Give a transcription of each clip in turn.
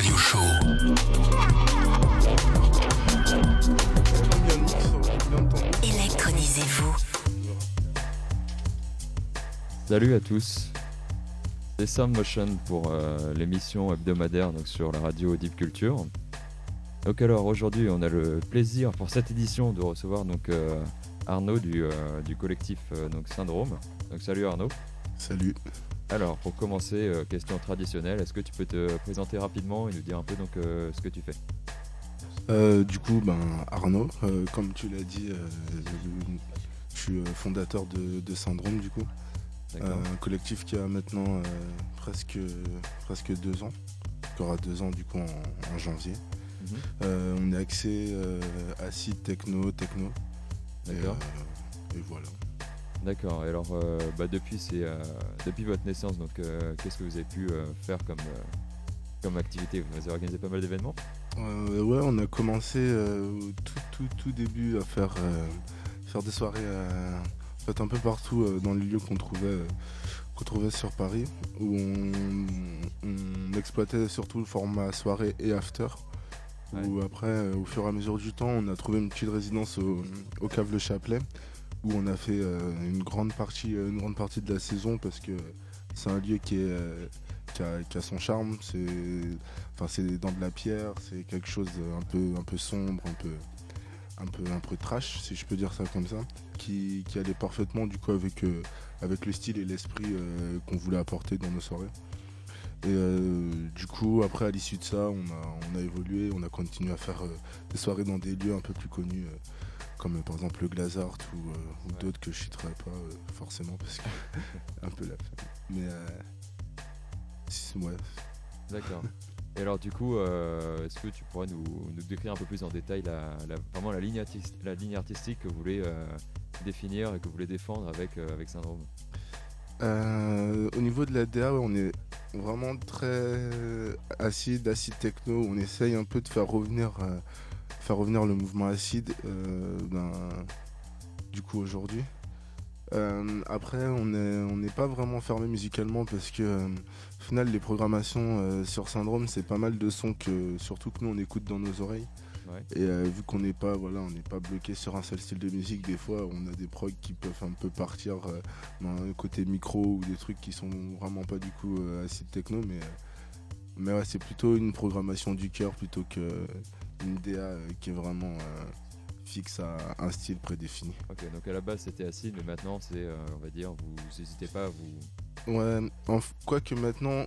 Radio Show. Électronisez-vous. Salut à tous. C'est Sound Motion pour euh, l'émission hebdomadaire donc sur la radio Deep Culture. Donc alors aujourd'hui on a le plaisir pour cette édition de recevoir donc euh, Arnaud du, euh, du collectif euh, donc Syndrome. Donc salut Arnaud. Salut. Alors pour commencer, euh, question traditionnelle, est-ce que tu peux te présenter rapidement et nous dire un peu donc euh, ce que tu fais? Euh, du coup, ben, Arnaud, comme tu l'as dit, je suis fondateur de, de Syndrome, du coup. Un collectif qui a maintenant presque, presque deux ans, qui aura deux ans du coup en, en janvier. Mhm. On est axé acide, techno, techno. D'accord. et voilà. D'accord. Et alors euh, bah, depuis c'est euh, depuis votre naissance donc euh, qu'est-ce que vous avez pu faire comme comme activité? Vous avez organisé pas mal d'événements? Ouais, on a commencé au tout, tout, tout début à faire, faire des soirées en fait, un peu partout dans les lieux qu'on trouvait, qu'on trouvait sur Paris, où on, on exploitait surtout le format soirée et after. Où après, au fur et à mesure du temps, on a trouvé une petite résidence au, au Cave Le Chapelet, où on a fait euh, une, grande partie, euh, une grande partie de la saison parce que c'est un lieu qui, euh, a, son charme. C'est enfin, dans de la pierre, c'est quelque chose un peu, un peu sombre, un peu, un peu, un peu trash, si je peux dire ça comme ça, qui, allait parfaitement du coup avec, avec le style et l'esprit qu'on voulait apporter dans nos soirées. Et du coup, après, à l'issue de ça, on a, évolué, on a continué à faire des soirées dans des lieux un peu plus connus, comme par exemple le Glazart ou, euh, ou Ouais. d'autres que je citerai pas euh, forcément parce que un peu la. Mais euh, ouais, D'accord. Et alors du coup, euh, est-ce que tu pourrais nous, nous décrire un peu plus en détail la, la- vraiment la ligne, la ligne artistique que vous voulez définir et que vous voulez défendre avec, avec Syndrome? Au niveau de la DA, ouais, on est vraiment très acide, acide techno. On essaye un peu de faire revenir, faire revenir le mouvement acide euh, ben, du coup aujourd'hui. Euh, après, on n'est on n'est pas vraiment fermé musicalement parce que euh, au final, les programmations euh, sur Syndrome, c'est pas mal de sons que surtout que nous on écoute dans nos oreilles. Ouais. Et vu qu'on n'est pas voilà, on n'est pas bloqué sur un seul style de musique, des fois on a des prods qui peuvent un peu partir dans un côté micro ou des trucs qui sont vraiment pas du coup acide techno, mais mais ouais, c'est plutôt une programmation du cœur plutôt que une DA euh, qui est vraiment euh, fixe à un style prédéfini. Ok, donc à la base c'était acide, mais maintenant c'est, euh, on va dire, vous n'hésitez pas à vous... Ouais, quoique maintenant,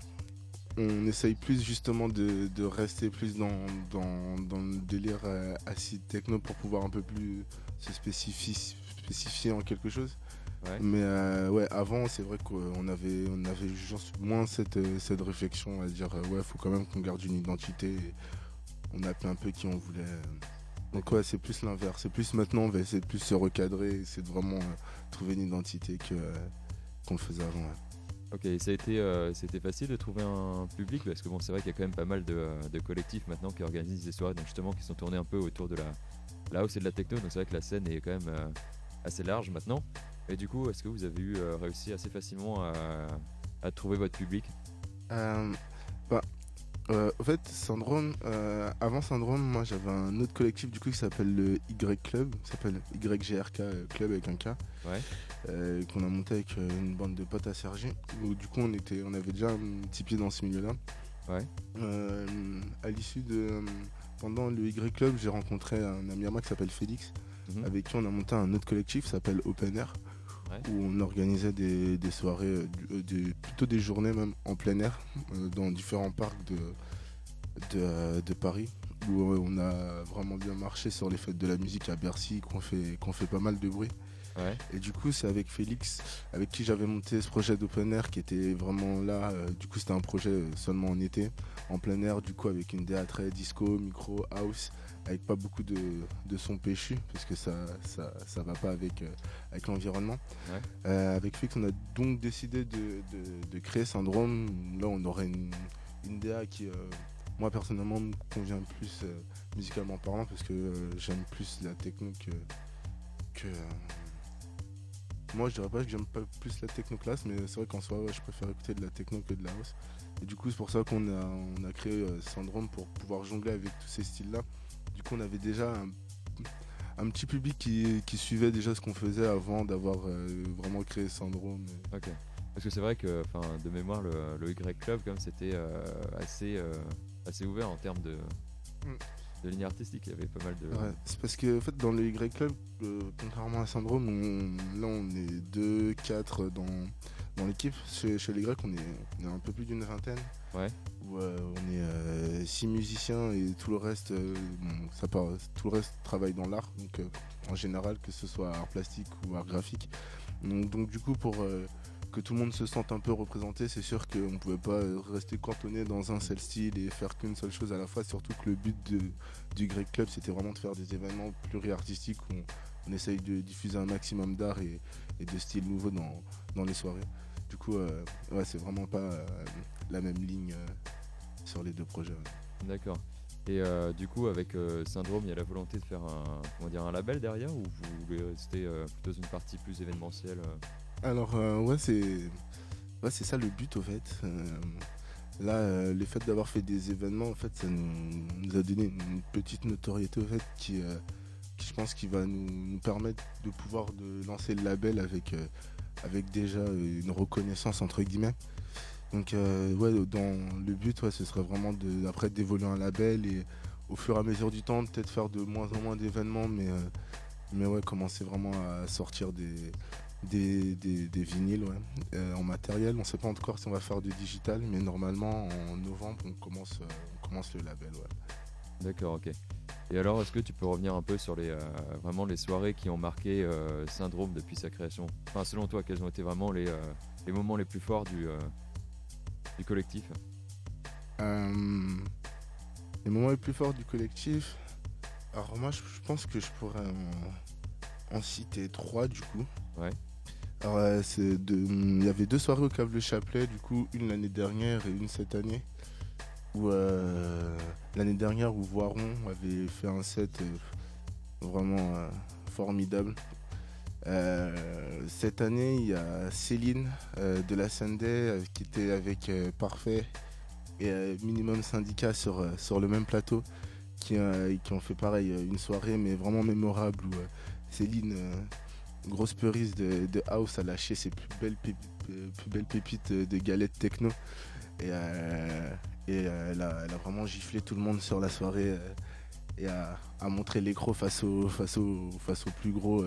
on essaye plus justement de, de rester plus dans, dans, dans le délire euh, acide techno pour pouvoir un peu plus se spécifier, spécifier en quelque chose. Ouais. Mais euh, ouais, avant, c'est vrai qu'on avait, on avait moins cette, cette réflexion à dire, ouais, faut quand même qu'on garde une identité. et on appelait un peu qui on voulait. Donc ouais, c'est plus l'inverse. C'est plus maintenant, on va essayer de plus se recadrer, essayer de vraiment euh, trouver une identité que, euh, qu'on le faisait avant. ouais. Ok, ça a été, euh, c'était facile de trouver un public? Parce que bon, c'est vrai qu'il y a quand même pas mal de, de collectifs maintenant qui organisent des soirées, donc justement qui sont tournés un peu autour de la, la house et de la techno. Donc c'est vrai que la scène est quand même assez large maintenant. Et du coup, est-ce que vous avez eu réussi assez facilement à, à trouver votre public? Bah, euh, en fait, Syndrome, euh, avant Syndrome, moi j'avais un autre collectif du coup qui s'appelle le Y Club, qui s'appelle YGRK euh, Club avec un K, Ouais. euh, qu'on a monté avec euh, une bande de potes à Sergi. Où du coup on était, on avait déjà un petit pied dans ce milieu-là. Ouais. Euh, à l'issue de, euh, pendant le Y Club, j'ai rencontré un ami à moi qui s'appelle Félix, Mhm. avec qui on a monté un autre collectif qui s'appelle Open Air, Ouais. où on organisait des, des soirées, euh, euh, des- plutôt des journées même en plein air, euh, dans différents parcs de, de, de Paris, où on a vraiment bien marché sur les fêtes de la musique à Bercy, qu'on fait, qu'on fait pas mal de bruit. Ouais. Et du coup, c'est avec Félix, avec qui j'avais monté ce projet d'open air qui était vraiment là. euh, du coup, c'était un projet seulement en été, en plein air, du coup, avec une DA très disco, micro, house, avec pas beaucoup de, de sons péchus, parce que ça, ça, ça va pas avec, euh, avec l'environnement. Ouais. Euh, avec Félix, on a donc décidé de, de- de créer Syndrome. Là, on aurait une, une DA qui, euh, moi, personnellement, me convient plus musicalement parlant, parce que j'aime plus la techno que. que moi je dirais pas que j'aime pas plus la techno classe, mais c'est vrai qu'en soi, je préfère écouter de la techno que de la house. Et du coup, c'est pour ça qu'on a, on a créé Syndrome pour pouvoir jongler avec tous ces styles-là. Du coup, on avait déjà un, petit public qui, suivait déjà ce qu'on faisait avant d'avoir vraiment créé Syndrome. Ok. Parce que c'est vrai que, de mémoire, le, Y Club, comme c'était assez, assez ouvert en termes de. Mm de ligne artistique. Il y avait pas mal de. Ouais, c'est parce que en fait, dans le Y Club, euh, contrairement à Syndrome, on, là on est 2, 4 dans, dans l'équipe. Chez, chez, les Grecs, on est, un peu plus d'une vingtaine. Ouais. Où, euh, on est 6 euh, musiciens et tout le reste, ça part, tout le reste travaille dans l'art. Donc en général, que ce soit art plastique ou art graphique. Donc, donc du coup, pour que tout le monde se sente un peu représenté, c'est sûr qu'on ne pouvait pas rester cantonné dans un seul style et faire qu'une seule chose à la fois, surtout que le but du Great Club, c'était vraiment de faire des événements pluriartistiques où on, essaye de diffuser un maximum d'art et, de styles nouveaux dans, les soirées. Du coup, euh, ouais, c'est vraiment pas euh, la même ligne euh, sur les deux projets. D'accord. Et du coup, avec Syndrome, il y a la volonté de faire un, dire, un label derrière ou vous voulez rester plutôt une partie plus événementielle alors, euh, ouais, c'est ouais, c'est ça le but, au fait. Euh, là, euh, le fait d'avoir fait des événements, en fait, ça nous, a donné une petite notoriété, au fait, qui, qui je pense, qui va nous, permettre de pouvoir de lancer le label avec, avec déjà une reconnaissance, entre guillemets. Donc, ouais, dans le but, ouais, ce serait vraiment de, après d'évoluer un label et au fur et à mesure du temps, peut-être faire de moins en moins d'événements, mais, mais ouais, commencer vraiment à sortir des des, des, vinyles euh, en matériel. On ne sait pas encore si on va faire du digital, mais normalement en novembre on commence, euh, on commence le label. D'accord, ok. Et alors, est-ce que tu peux revenir un peu sur les, euh, vraiment les soirées qui ont marqué Syndrome depuis sa création? Enfin, selon toi, quels ont été vraiment les, les moments les plus forts du, du collectif? Les moments les plus forts du collectif? Alors moi, je, pense que je pourrais en, en citer trois du coup. Ouais. Alors, euh, il y avait deux soirées au Cave Le Chapelet, du coup, une l'année dernière et une cette année. Euh, l'année dernière, où Voiron avait fait un set euh, vraiment formidable. cette année, il y a Céline de la Sunday qui était avec Parfait et Minimum Syndicat sur, sur le même plateau, qui, qui ont fait pareil, une soirée mais vraiment mémorable où Céline grosse puriste de, house a lâché ses plus belles, pépites de galettes techno. Et, euh, euh, elle, a, vraiment giflé tout le monde sur la soirée euh, et a, montré l'écro face au, face, face au plus gros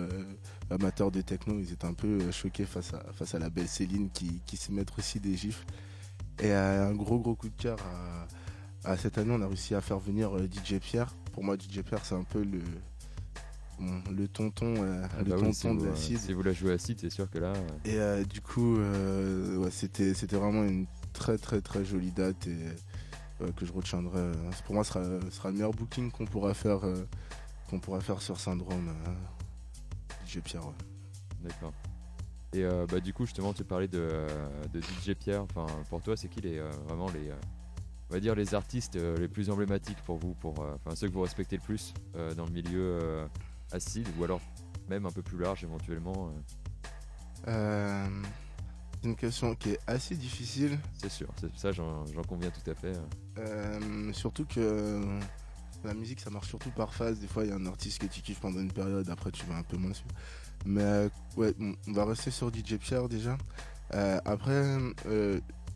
amateurs de techno. Ils étaient un peu choqués face à, face à la belle Céline qui, qui se met aussi des gifs. Et un gros gros coup de cœur à, cette année, on a réussi à faire venir DJ Pierre. Pour moi, DJ Pierre, c'est un peu le, le tonton, euh, ah le bah tonton de l'acide. si vous la jouez acide, c'est sûr que là. Et euh, du coup, euh, c'était c'était vraiment une très très très jolie date et que je retiendrai. Pour moi, ce sera, sera le meilleur booking qu'on pourra faire qu'on pourra faire sur Syndrome. DJ Pierre. D'accord. Et bah, du coup, justement, tu parlais de, de DJ Pierre. Enfin, pour toi, c'est qui les vraiment les on va dire les artistes les plus emblématiques pour vous, pour enfin ceux que vous respectez le plus dans le milieu acide ou alors même un peu plus large éventuellement euh, une question qui est assez difficile. C'est sûr, ça j'en conviens tout à fait. Hein. Euh, surtout que la musique ça marche surtout par phase. Des fois il y a un artiste que tu kiffes pendant une période, après tu vas un peu moins dessus. Mais euh, ouais, on va rester sur DJ Pierre déjà. après,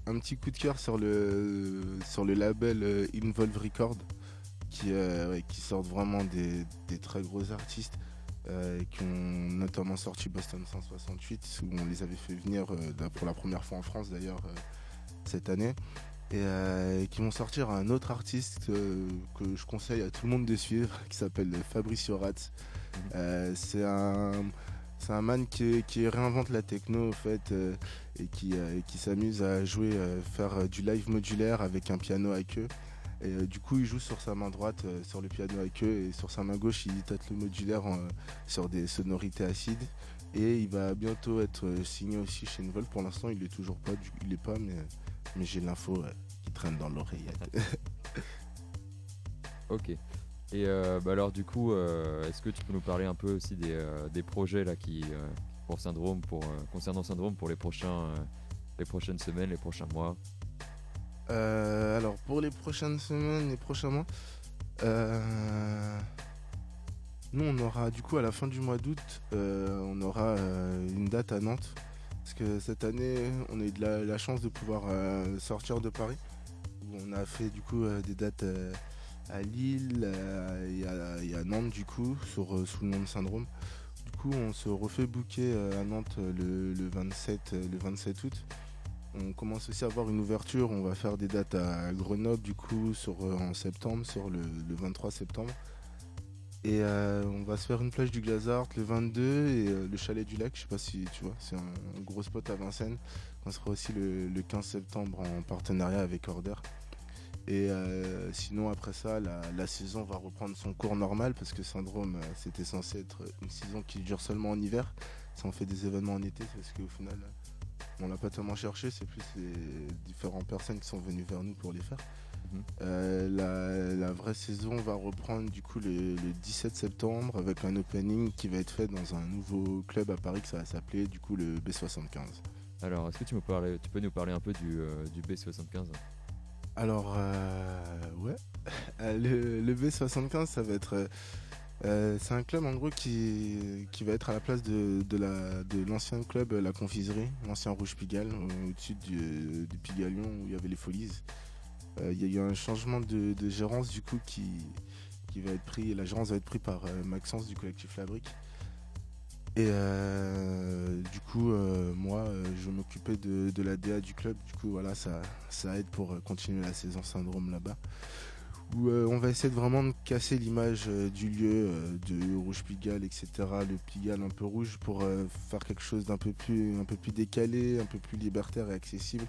un petit coup de cœur sur le, sur le label Involve Record qui, euh, qui sortent vraiment des, très gros artistes. Euh, qui ont notamment sorti Boston 168 où on les avait fait venir euh, pour la première fois en France d'ailleurs cette année et qui vont sortir un autre artiste que je conseille à tout le monde de suivre qui s'appelle Fabricio Ratz. Mhm. c'est un c'est un man qui, qui, réinvente la techno en fait et qui, qui s'amuse à jouer, faire du live modulaire avec un piano à queue. Et euh, du coup, il joue sur sa main droite euh, sur le piano avec eux et sur sa main gauche, il tâte le modulaire sur des sonorités acides. Et il va bientôt être euh, signé aussi chez Envol. Pour l'instant, il est toujours pas, il est pas, mais, mais j'ai l'info qui traîne dans l'oreillette. ok. Et bah alors du coup, est-ce que tu peux nous parler un peu aussi des, projets là qui, pour Syndrome, pour, concernant Syndrome pour les, prochains, les prochaines semaines, les prochains mois? Alors, pour les prochaines semaines, les prochains mois, nous, on aura du coup à la fin du mois d'août, on aura une date à Nantes. Parce que cette année, on a eu de la, chance de pouvoir sortir de Paris. on a fait du coup des dates à Lille et à, Nantes du coup, euh, sous le nom de Syndrome. Du coup, on se refait booker euh, à Nantes le, 27, le 27 août. On commence aussi à avoir une ouverture. On va faire des dates à Grenoble du coup euh, en septembre, sur le, 23 septembre. Et on va se faire une plage du Glazart le 22 et le chalet du lac, je sais pas si tu vois, c'est un, gros spot à Vincennes. On sera aussi le, le 15 septembre en partenariat avec Order. Et euh, sinon, après ça, la, saison va reprendre son cours normal parce que Syndrome, euh, c'était censé être une saison qui dure seulement en hiver. Ça en fait des événements en été parce qu'au final, on l'a pas tellement cherché. C'est plus les différentes personnes qui sont venues vers nous pour les faire. Mhm. Euh, la, vraie saison va reprendre du coup le, 17 septembre avec un opening qui va être fait dans un nouveau club à Paris que ça va s'appeler du coup le B75. Alors, est-ce que tu, me tu peux nous parler un peu du, du B75 alors, euh, ouais. Euh, le, B75, ça va être. Euh, c'est un club en gros qui, va être à la place de, de l'ancien club La Confiserie, l'ancien Rouge Pigalle, au-dessus du, Pigalion où il y avait les Folies. Il y a eu un changement de, gérance du coup qui, va être pris, la gérance va être prise par Maxence du collectif Fabrique. Et euh, du coup, euh, moi, euh, je m'occupais de, de, la DA du club. Du coup, voilà, ça aide pour continuer la saison syndrome là-bas. Où on va essayer de vraiment de casser l'image du lieu, de Rouge Pigalle, etc. Le Pigalle un peu rouge pour faire quelque chose d'un peu plus, peu plus décalé, un peu plus libertaire et accessible.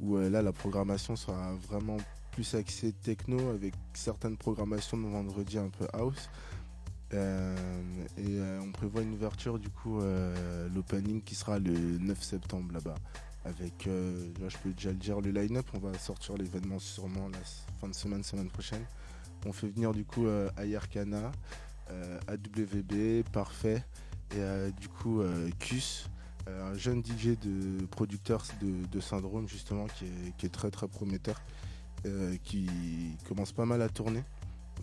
Où là, la programmation sera vraiment plus axée techno avec certaines programmations de vendredi un peu house. Euh, et euh, on prévoit une ouverture du coup euh, l'opening qui sera le 9 septembre là-bas avec là je peux déjà le dire le line-up on va sortir l'événement sûrement la fin de semaine semaine prochaine on fait venir du coup Ayarkana AWB Parfait et du coup Cus un jeune DJ de producteur de, Syndrome justement qui est, très très prometteur qui commence pas mal à tourner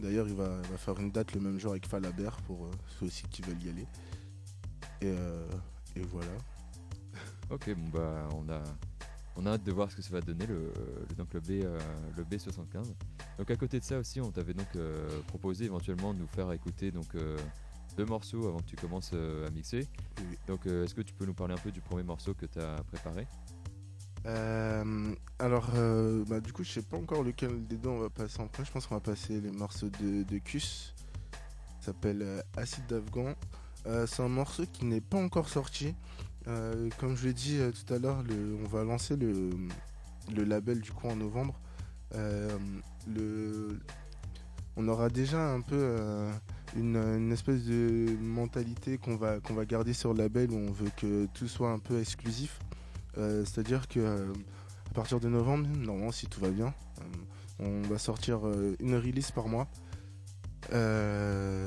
D'ailleurs, il va, faire une date le même jour avec Falabert pour euh, ceux aussi qui veulent y aller. Et, euh, voilà. Ok, bon bah on a, on a hâte de voir ce que ça va donner le, donc le, B, euh, le B75. Donc à côté de ça aussi, on t'avait donc proposé éventuellement de nous faire écouter donc deux morceaux avant que tu commences à mixer. Donc est-ce que tu peux nous parler un peu du premier morceau que tu as préparé? Euh, alors, euh, bah, du coup, je sais pas encore lequel des deux on va passer en premier. Je pense qu'on va passer les morceaux de, de Kus. Ça s'appelle euh, Acide d'Afghan. c'est un morceau qui n'est pas encore sorti. Comme je l'ai dit tout à l'heure, on va lancer le, label du coup en novembre. le, on aura déjà un peu une, espèce de mentalité qu'on va, garder sur le label où on veut que tout soit un peu exclusif. Euh, c'est-à-dire que euh, à partir de novembre, normalement, si tout va bien, euh, on va sortir une release par mois.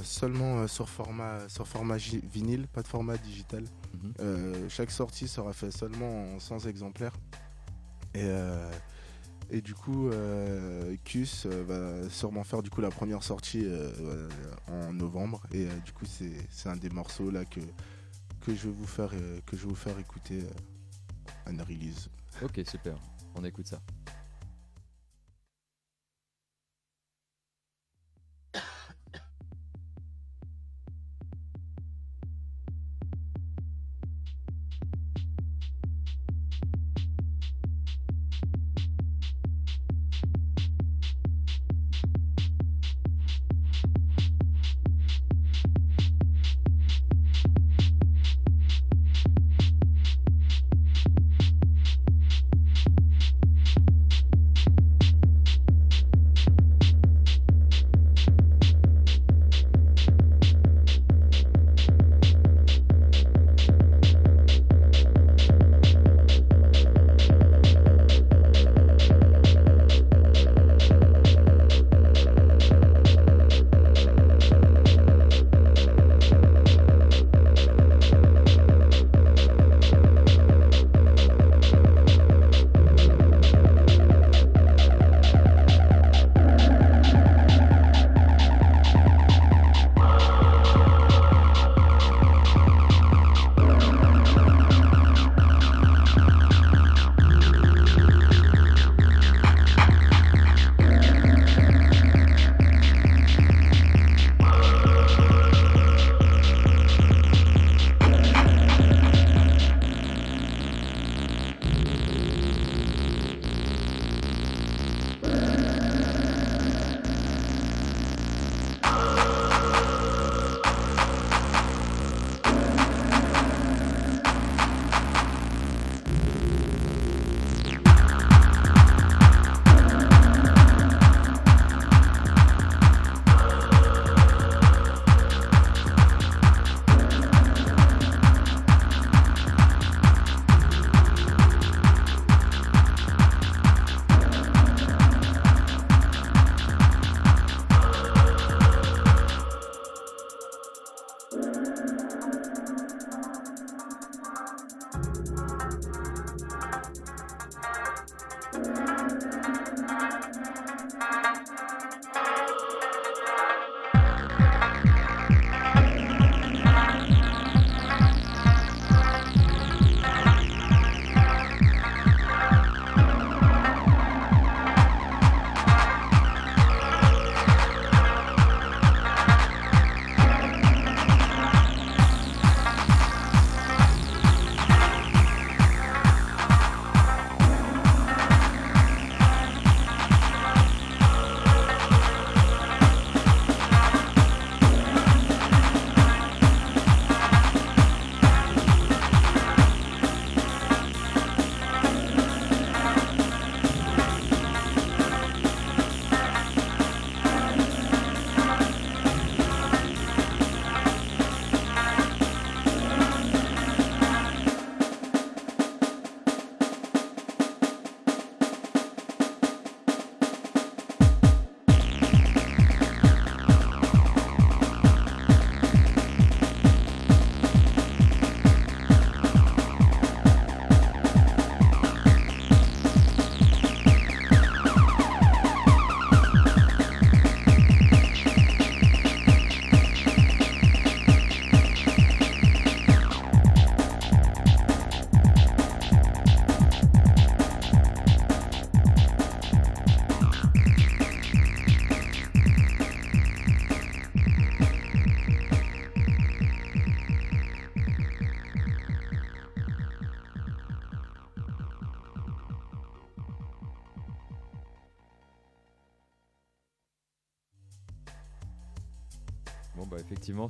seulement sur format, sur format vinyle, pas de format digital. Mhm. chaque sortie sera faite seulement en 100 exemplaires. Et, et du coup, Cus va sûrement faire du coup la première sortie en novembre. Et du coup, c'est un des morceaux là que, que je vais vous faire, que je vais vous faire écouter un release. Ok, super. On écoute ça.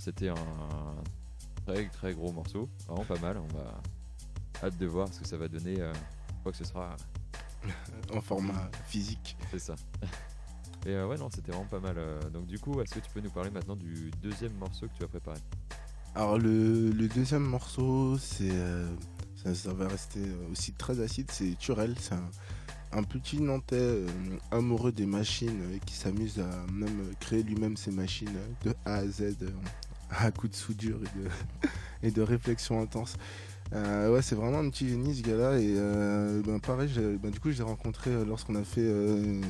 C'était un très très gros morceau, vraiment pas mal, on va hâte de voir ce que ça va donner, euh, quoi que ce sera, en format physique. c'est ça. Et euh, ouais non c'était vraiment pas mal. euh, donc du coup est-ce que tu peux nous parler maintenant du deuxième morceau que tu as préparé? Alors le, le deuxième morceau, c'est euh, ça, ça va rester aussi très acide, c'est Turel, c'est un, un petit Nantais euh, amoureux des machines euh, qui s'amuse à même créer lui-même ses machines euh, de A à Z euh, à coups de soudure et de, réflexion intense. Euh, c'est vraiment un petit génie ce gars-là et euh, ben, pareil, ben, du coup je l'ai rencontré euh, lorsqu'on a fait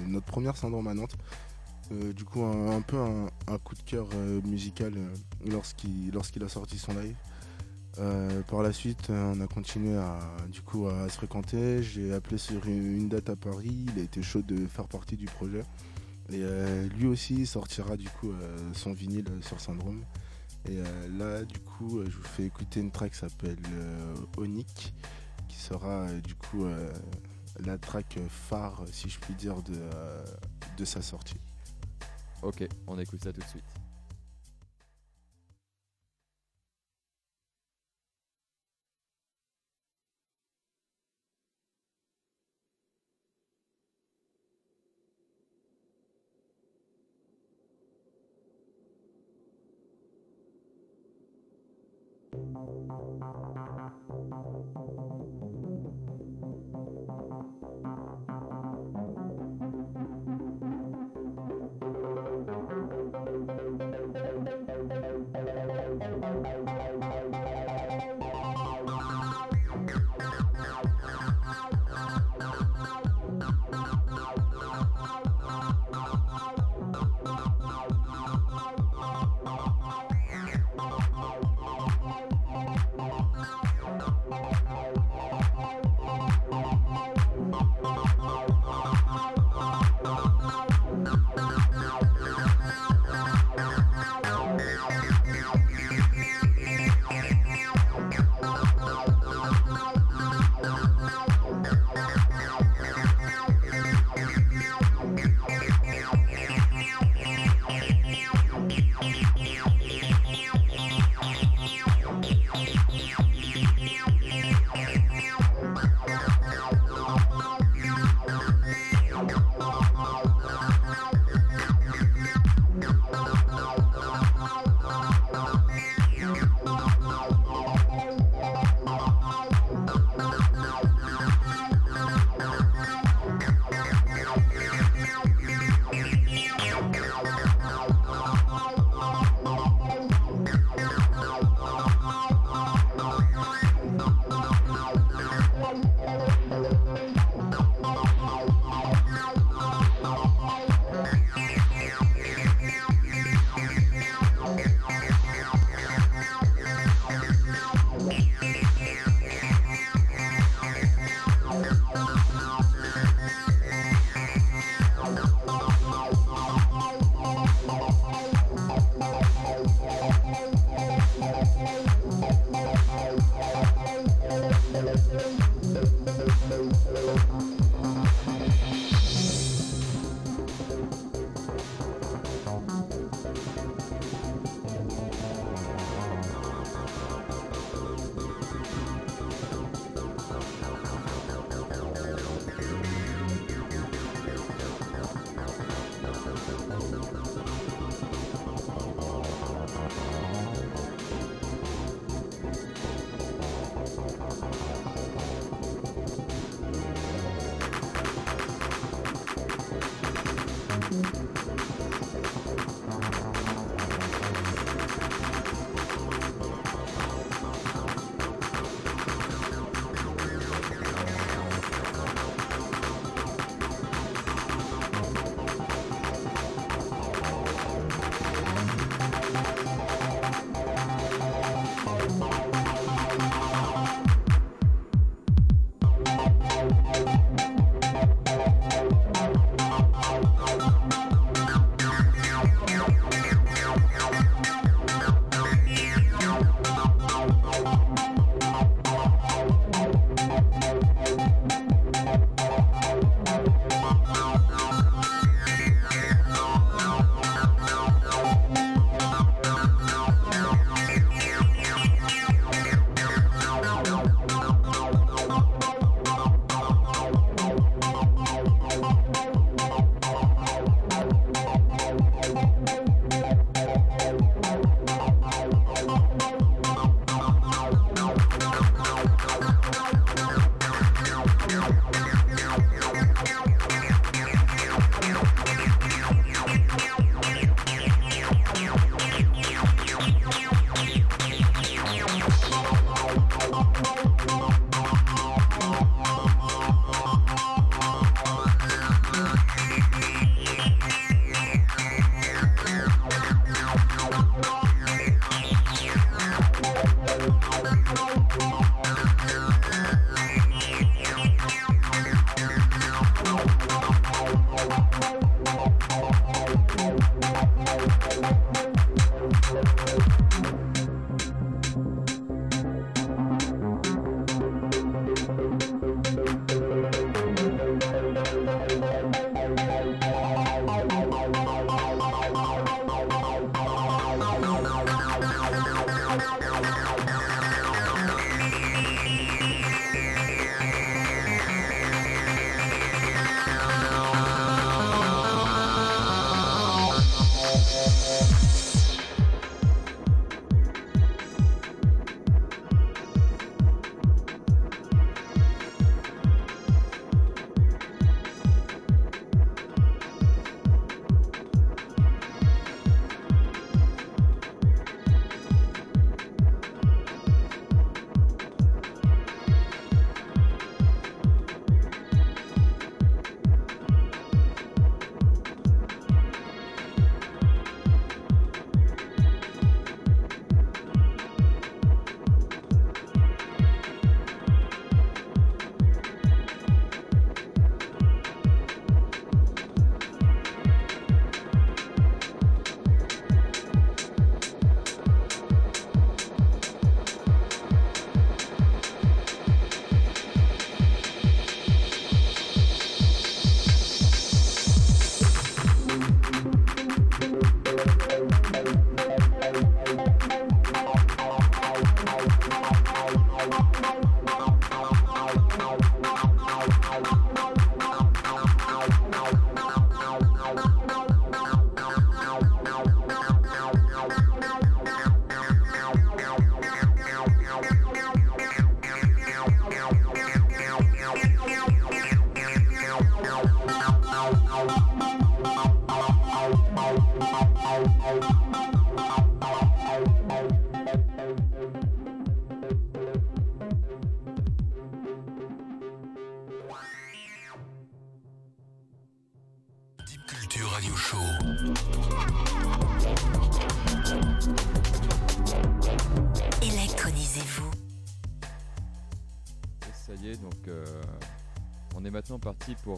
notre première syndrome à Nantes. Du coup, un, peu un, coup de cœur musical lorsqu'il a sorti son live. Par la suite, on a continué à, du coup, à se fréquenter. J'ai appelé sur une, date à Paris. Il a été chaud de faire partie du projet. Et lui aussi sortira du coup son vinyle sur Syndrome. Et euh, là, du coup, euh, je vous fais écouter une track qui s'appelle euh, Onic, qui sera du coup la track phare, si je puis dire, de, de sa sortie. Ok, on écoute ça tout de suite.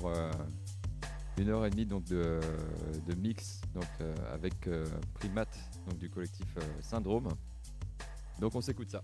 Euh, une heure et demie donc de, de mix donc euh, avec euh, Primate donc du collectif Syndrome. Donc on s'écoute ça.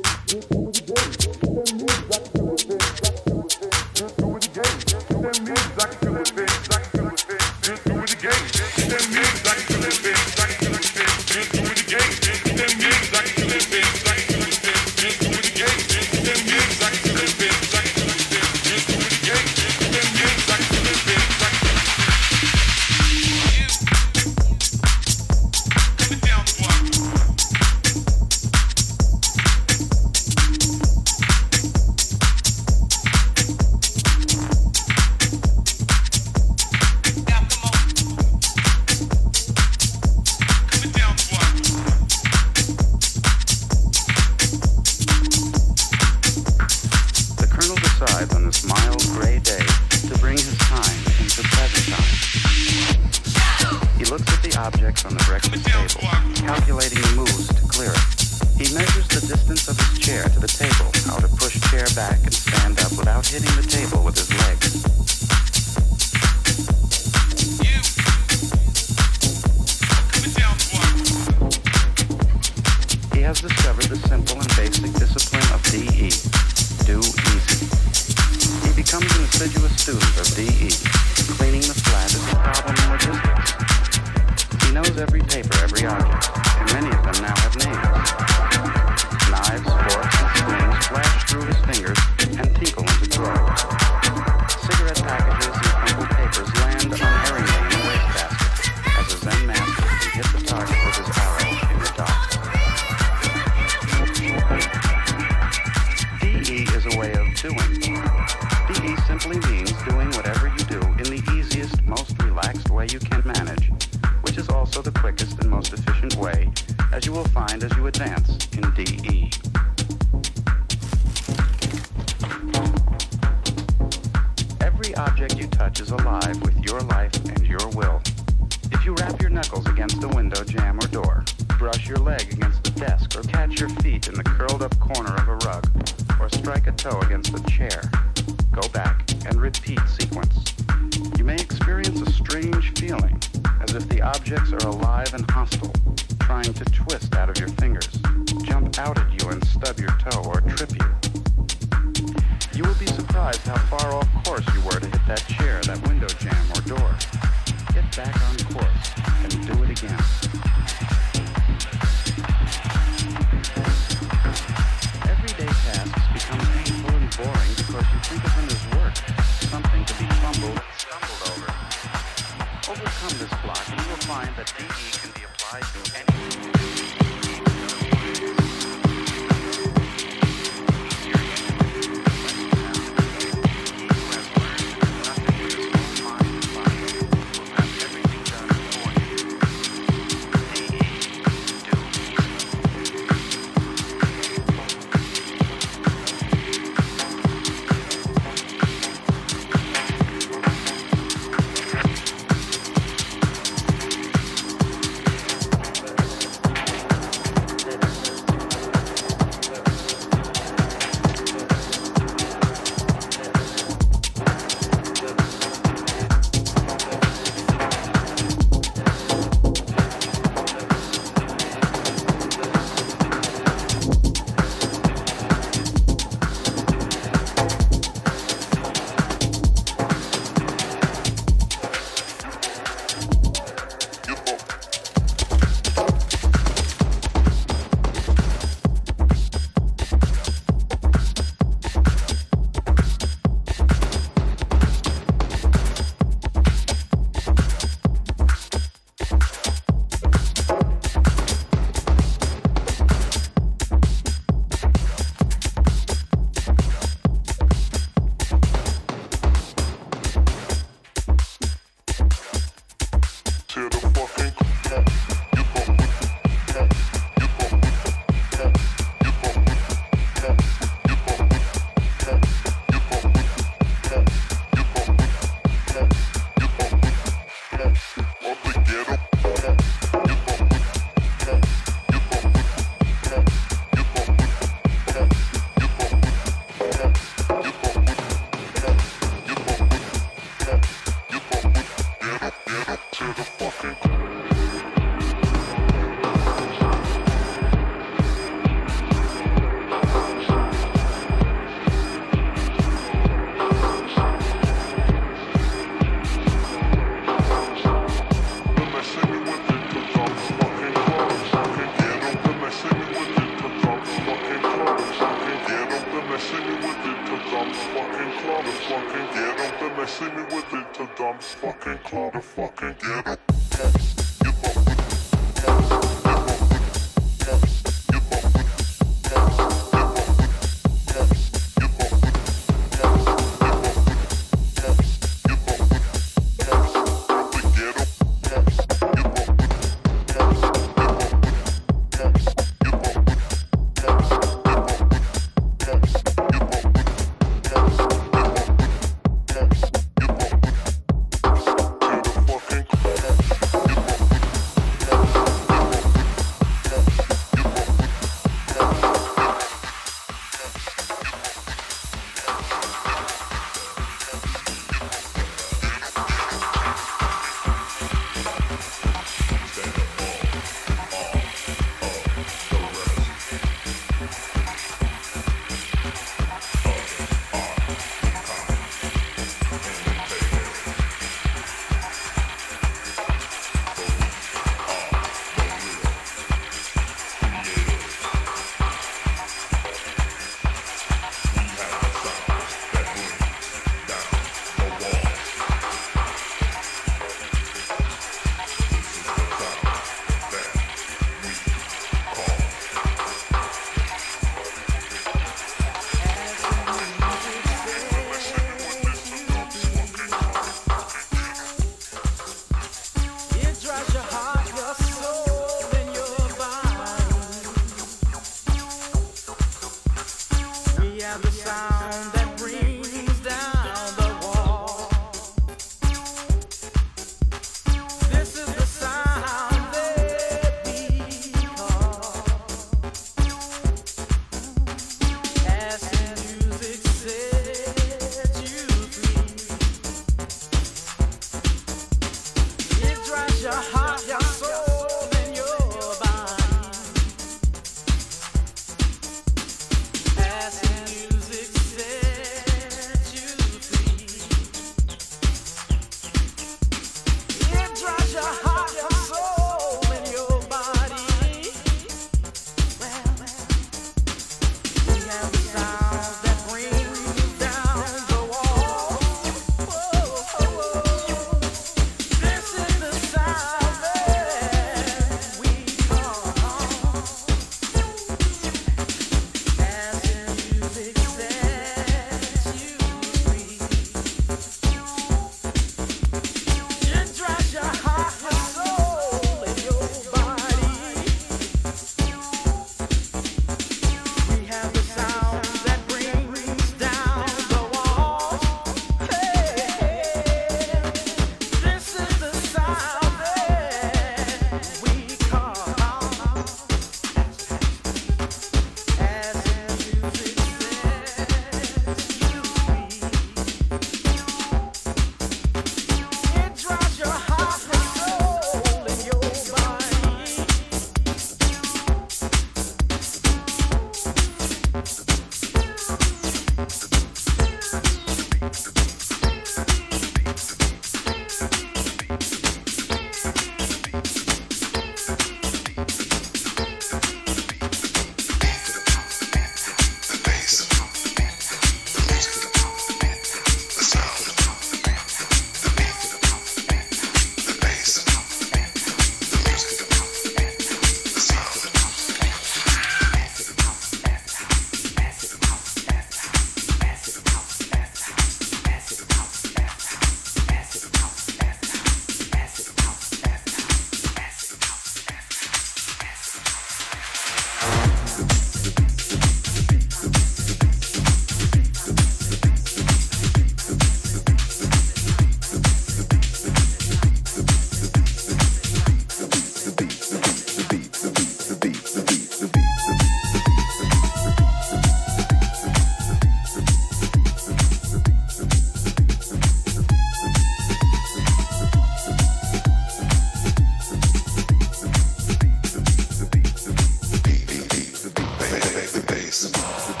place.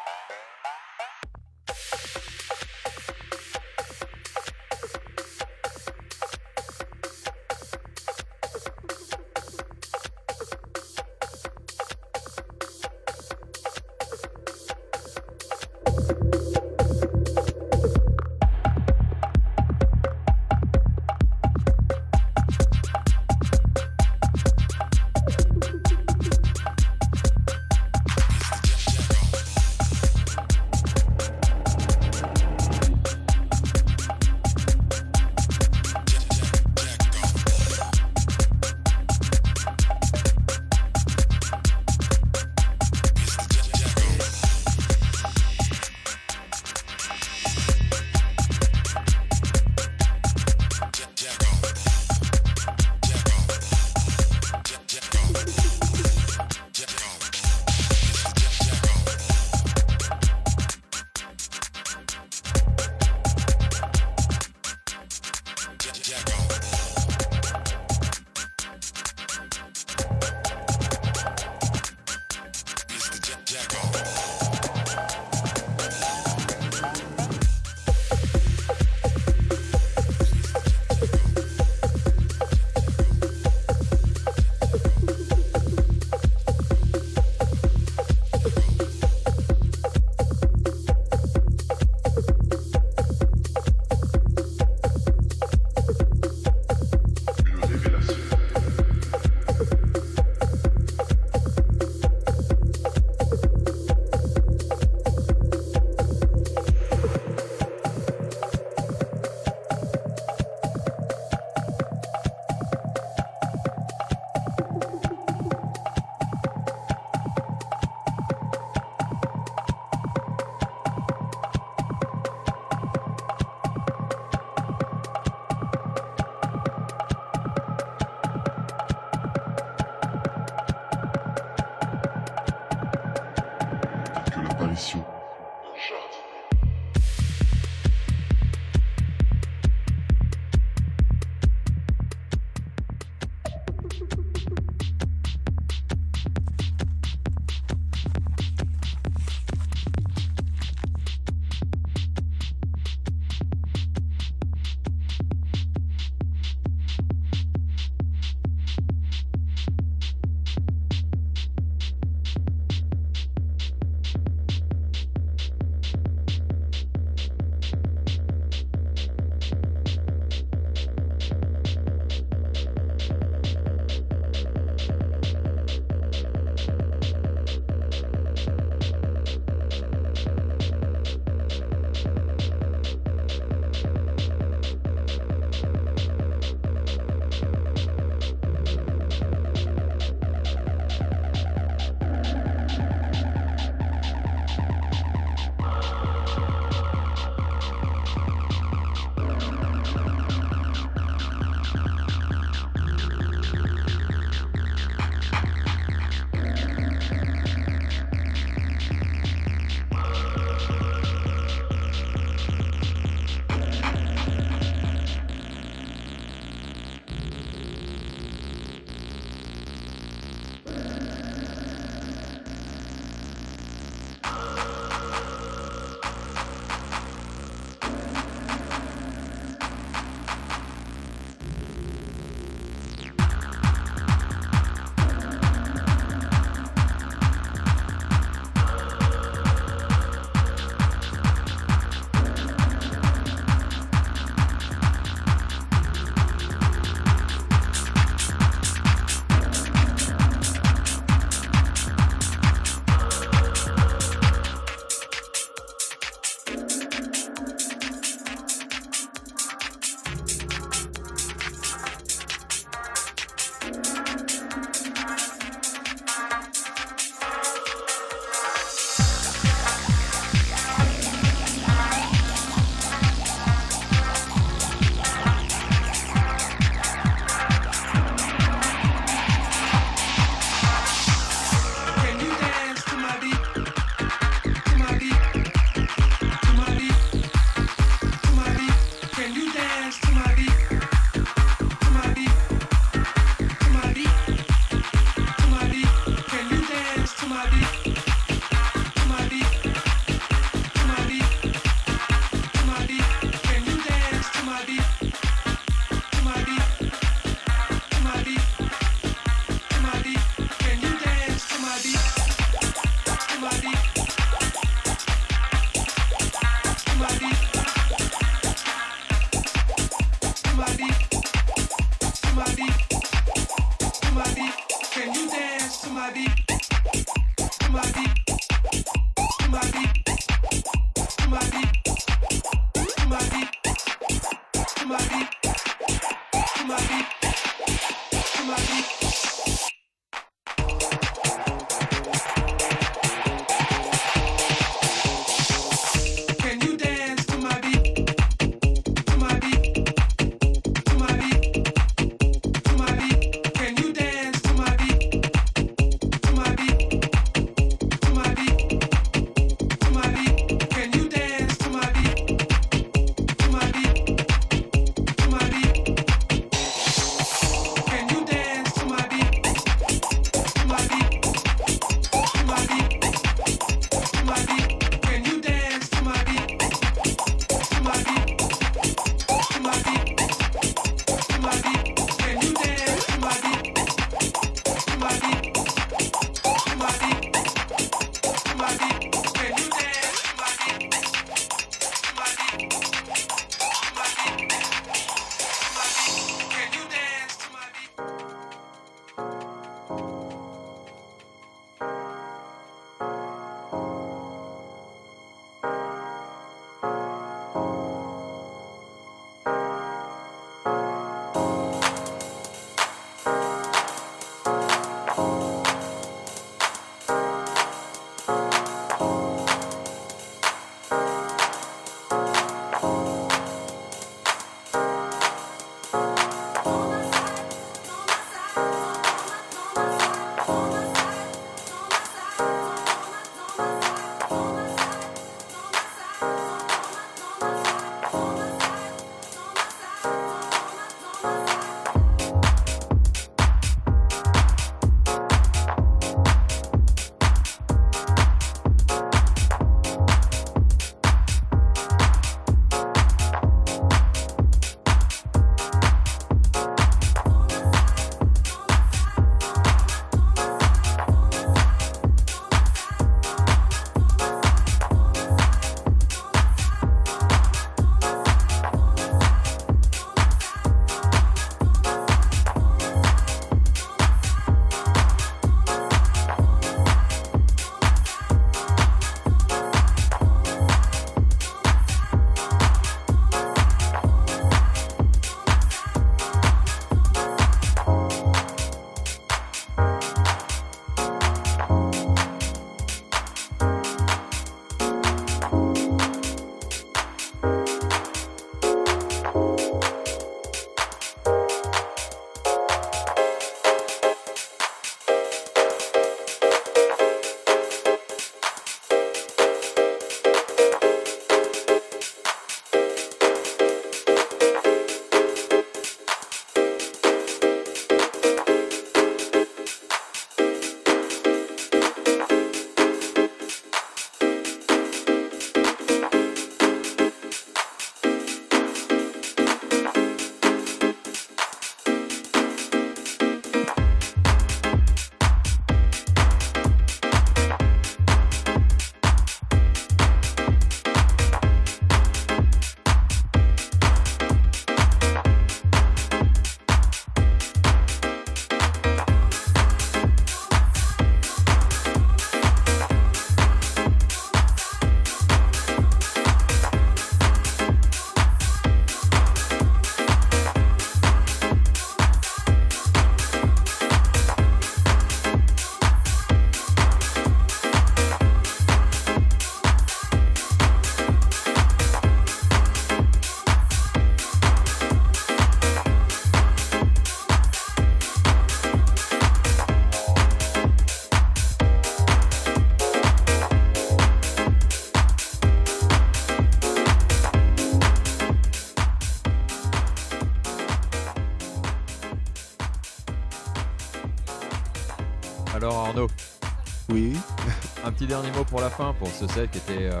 dernier mot pour la fin pour ce set qui était euh,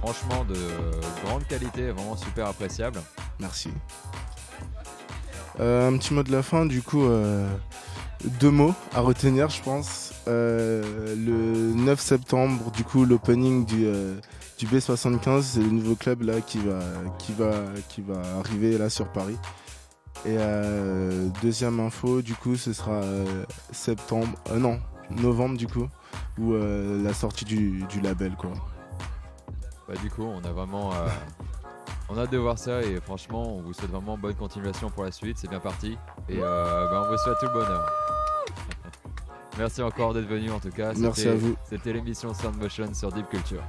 franchement de grande qualité, vraiment super appréciable. Merci. Euh, un petit mot de la fin, du coup, euh, deux mots à retenir, je pense. Le 9 septembre, du coup, l'opening du, du B75, c'est le nouveau club là qui va, qui va, qui va arriver là sur Paris. Et deuxième info, du coup, ce sera septembre, non, novembre du coup, ou euh, la sortie du, du label quoi. Bah, du coup, on a vraiment. euh, on a hâte de voir ça et franchement, on vous souhaite vraiment bonne continuation pour la suite. C'est bien parti. Et euh, bah, on vous souhaite tout le bonheur. Merci encore d'être venu en tout cas. Merci à vous. C'était l'émission Sound Motion sur Deep Culture.